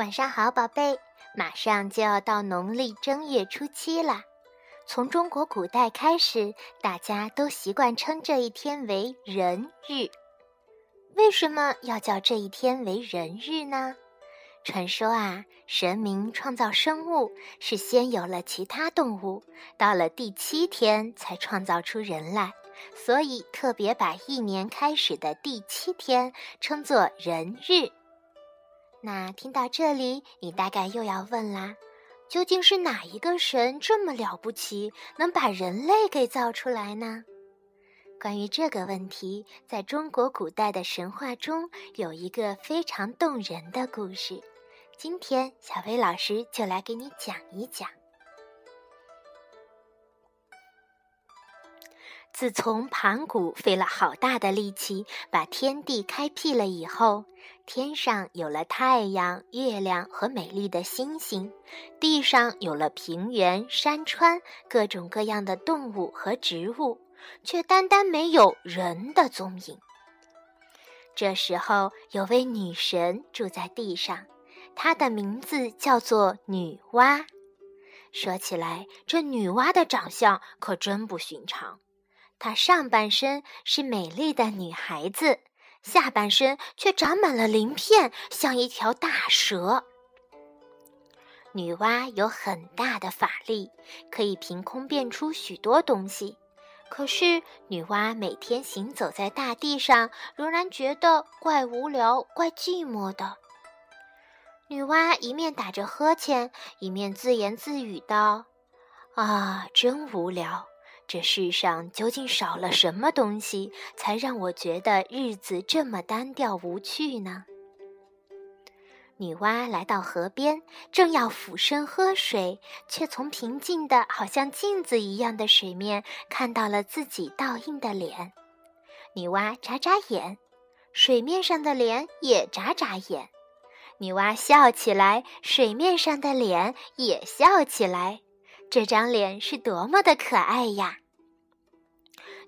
晚上好，宝贝！马上就要到农历正月初七了。从中国古代开始，大家都习惯称这一天为人日。为什么要叫这一天为人日呢？传说啊，神明创造生物是先有了其他动物，到了第七天才创造出人来，所以特别把一年开始的第七天称作人日。那听到这里，你大概又要问啦：究竟是哪一个神这么了不起，能把人类给造出来呢？关于这个问题，在中国古代的神话中有一个非常动人的故事。今天，小薇老师就来给你讲一讲。自从盘古费了好大的力气把天地开辟了以后，天上有了太阳、月亮和美丽的星星，地上有了平原、山川、各种各样的动物和植物，却单单没有人的踪影。这时候，有位女神住在地上，她的名字叫做女娲。说起来，这女娲的长相可真不寻常。她上半身是美丽的女孩子，下半身却长满了鳞片，像一条大蛇。女娲有很大的法力，可以凭空变出许多东西。可是，女娲每天行走在大地上，仍然觉得怪无聊、怪寂寞的。女娲一面打着呵欠，一面自言自语道：“啊，真无聊。”这世上究竟少了什么东西，才让我觉得日子这么单调无趣呢？女娲来到河边，正要俯身喝水，却从平静的好像镜子一样的水面看到了自己倒映的脸。女娲眨眨眼，水面上的脸也眨眨眼。女娲笑起来，水面上的脸也笑起来。这张脸是多么的可爱呀！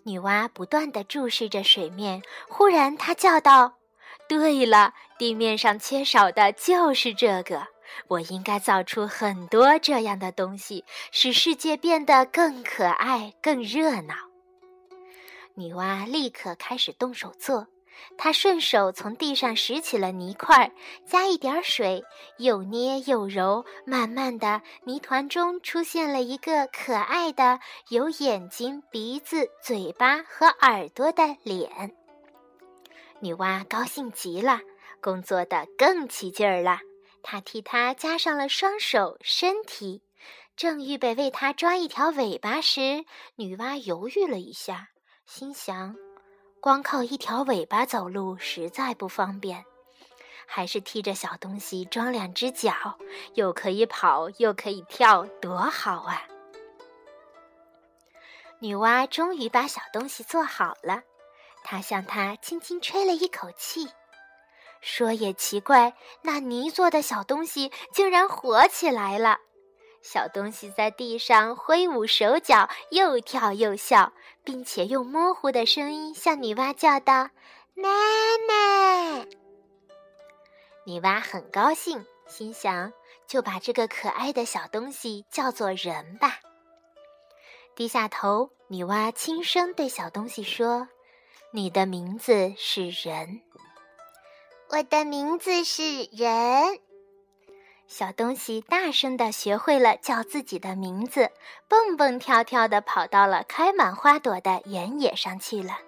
女娲不断地注视着水面，忽然她叫道：“对了，地面上缺少的就是这个。我应该造出很多这样的东西，使世界变得更可爱、更热闹。”女娲立刻开始动手做。他顺手从地上拾起了泥块，加一点水，又捏又揉，慢慢的，泥团中出现了一个可爱的、有眼睛、鼻子、嘴巴和耳朵的脸。女娲高兴极了，工作的更起劲儿了。她替他加上了双手、身体，正预备为他抓一条尾巴时，女娲犹豫了一下，心想。光靠一条尾巴走路实在不方便，还是替这小东西装两只脚，又可以跑又可以跳，多好啊！女娲终于把小东西做好了，她向它轻轻吹了一口气。说也奇怪，那泥做的小东西竟然活起来了。小东西在地上挥舞手脚，又跳又笑，并且用模糊的声音向女娲叫道：“妈妈！”女娲很高兴，心想：“就把这个可爱的小东西叫做人吧。”低下头，女娲轻声对小东西说：“你的名字是人。”我的名字是人。小东西大声地学会了叫自己的名字，蹦蹦跳跳地跑到了开满花朵的原野上去了。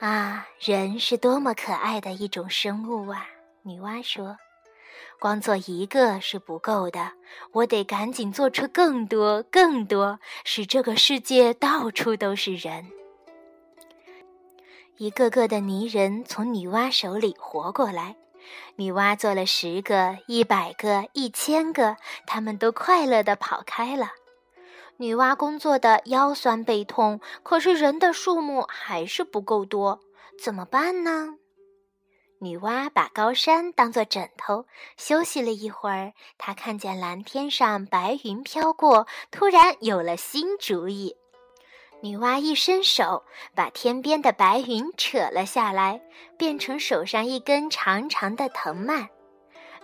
啊，人是多么可爱的一种生物啊！女娲说：“光做一个是不够的，我得赶紧做出更多、更多，使这个世界到处都是人。”一个个的泥人从女娲手里活过来。女娲做了十个、一百个、一千个，他们都快乐地跑开了。女娲工作的腰酸背痛，可是人的数目还是不够多，怎么办呢？女娲把高山当作枕头，休息了一会儿，她看见蓝天上白云飘过，突然有了新主意。女娲一伸手，把天边的白云扯了下来，变成手上一根长长的藤蔓。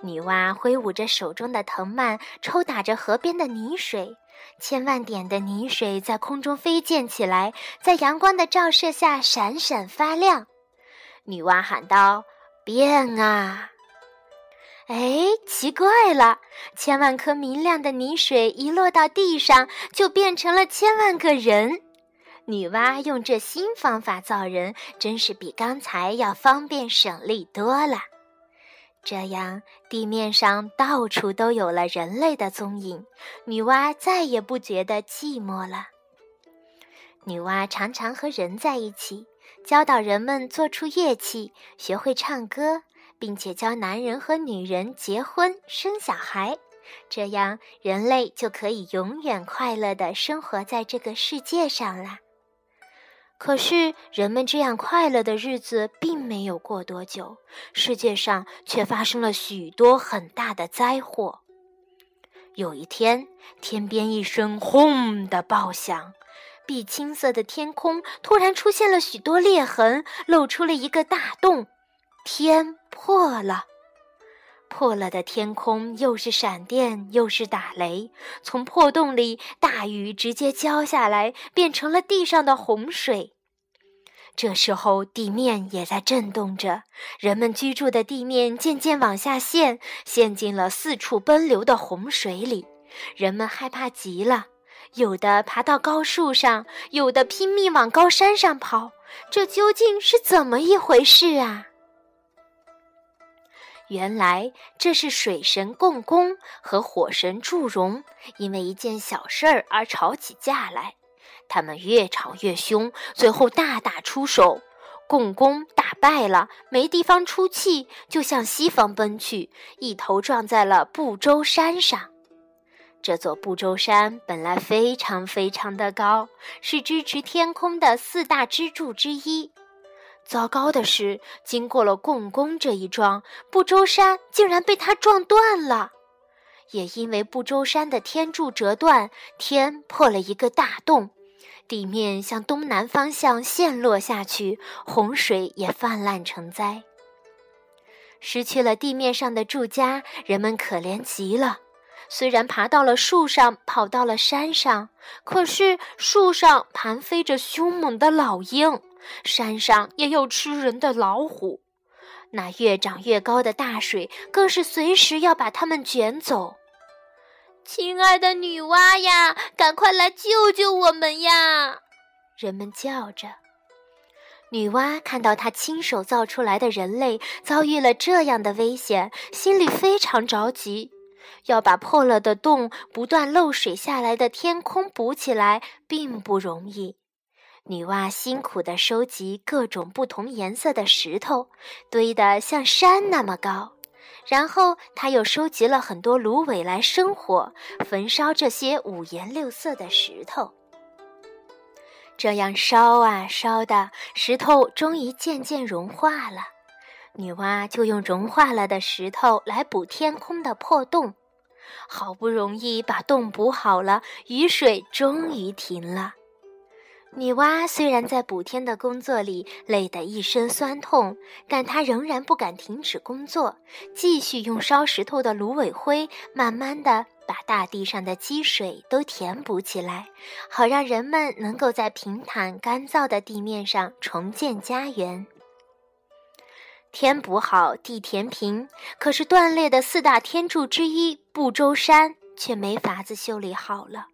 女娲挥舞着手中的藤蔓，抽打着河边的泥水，千万点的泥水在空中飞溅起来，在阳光的照射下闪闪发亮。女娲喊道：“变啊！”哎，奇怪了，千万颗明亮的泥水一落到地上，就变成了千万个人。女娲用这新方法造人，真是比刚才要方便省力多了。这样，地面上到处都有了人类的踪影，女娲再也不觉得寂寞了。女娲常常和人在一起，教导人们做出乐器，学会唱歌，并且教男人和女人结婚生小孩，这样人类就可以永远快乐地生活在这个世界上了。可是，人们这样快乐的日子并没有过多久，世界上却发生了许多很大的灾祸。有一天，天边一声“轰”的爆响，碧青色的天空突然出现了许多裂痕，露出了一个大洞，天破了。破了的天空又是闪电又是打雷，从破洞里大雨直接浇下来，变成了地上的洪水。这时候地面也在震动着，人们居住的地面渐渐往下陷，陷进了四处奔流的洪水里。人们害怕极了，有的爬到高树上，有的拼命往高山上跑。这究竟是怎么一回事啊？原来这是水神共工和火神祝融因为一件小事儿而吵起架来，他们越吵越凶，最后大打出手。共工打败了，没地方出气，就向西方奔去，一头撞在了不周山上。这座不周山本来非常非常的高，是支持天空的四大支柱之一。糟糕的是，经过了共工这一撞，不周山竟然被他撞断了。也因为不周山的天柱折断，天破了一个大洞，地面向东南方向陷落下去，洪水也泛滥成灾。失去了地面上的住家，人们可怜极了。虽然爬到了树上，跑到了山上，可是树上盘飞着凶猛的老鹰。山上也有吃人的老虎，那越长越高的大水更是随时要把它们卷走。亲爱的女娲呀，赶快来救救我们呀！人们叫着。女娲看到她亲手造出来的人类遭遇了这样的危险，心里非常着急，要把破了的洞、不断漏水下来的天空补起来，并不容易。女娲辛苦地收集各种不同颜色的石头，堆得像山那么高。然后，她又收集了很多芦苇来生火，焚烧这些五颜六色的石头。这样烧啊烧的，石头终于渐渐融化了。女娲就用融化了的石头来补天空的破洞。好不容易把洞补好了，雨水终于停了。女娲虽然在补天的工作里累得一身酸痛，但她仍然不敢停止工作，继续用烧石头的芦苇灰，慢慢的把大地上的积水都填补起来，好让人们能够在平坦干燥的地面上重建家园。天补好，地填平，可是断裂的四大天柱之一不周山却没法子修理好了。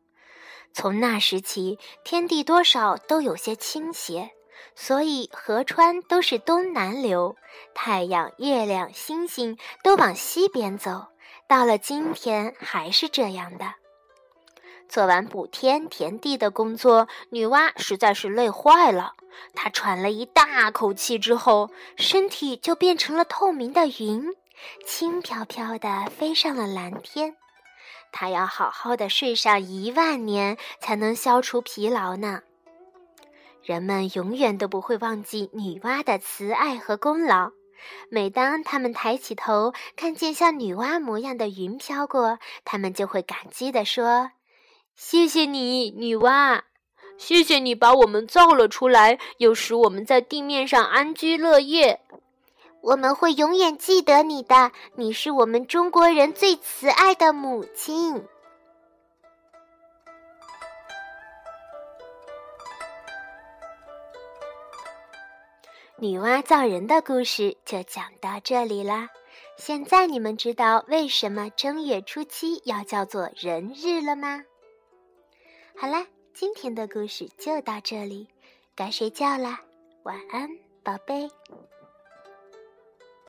从那时起，天地多少都有些倾斜，所以河川都是东南流，太阳、月亮、星星都往西边走。到了今天还是这样的。做完补天填地的工作，女娲实在是累坏了。她喘了一大口气之后，身体就变成了透明的云，轻飘飘地飞上了蓝天。他要好好的睡上一万年，才能消除疲劳呢。人们永远都不会忘记女娲的慈爱和功劳。每当他们抬起头，看见像女娲模样的云飘过，他们就会感激地说：“谢谢你，女娲！谢谢你把我们造了出来，又使我们在地面上安居乐业。”我们会永远记得你的，你是我们中国人最慈爱的母亲。女娲造人的故事就讲到这里啦。现在你们知道为什么正月初七要叫做人日了吗？好啦，今天的故事就到这里，该睡觉啦，晚安，宝贝。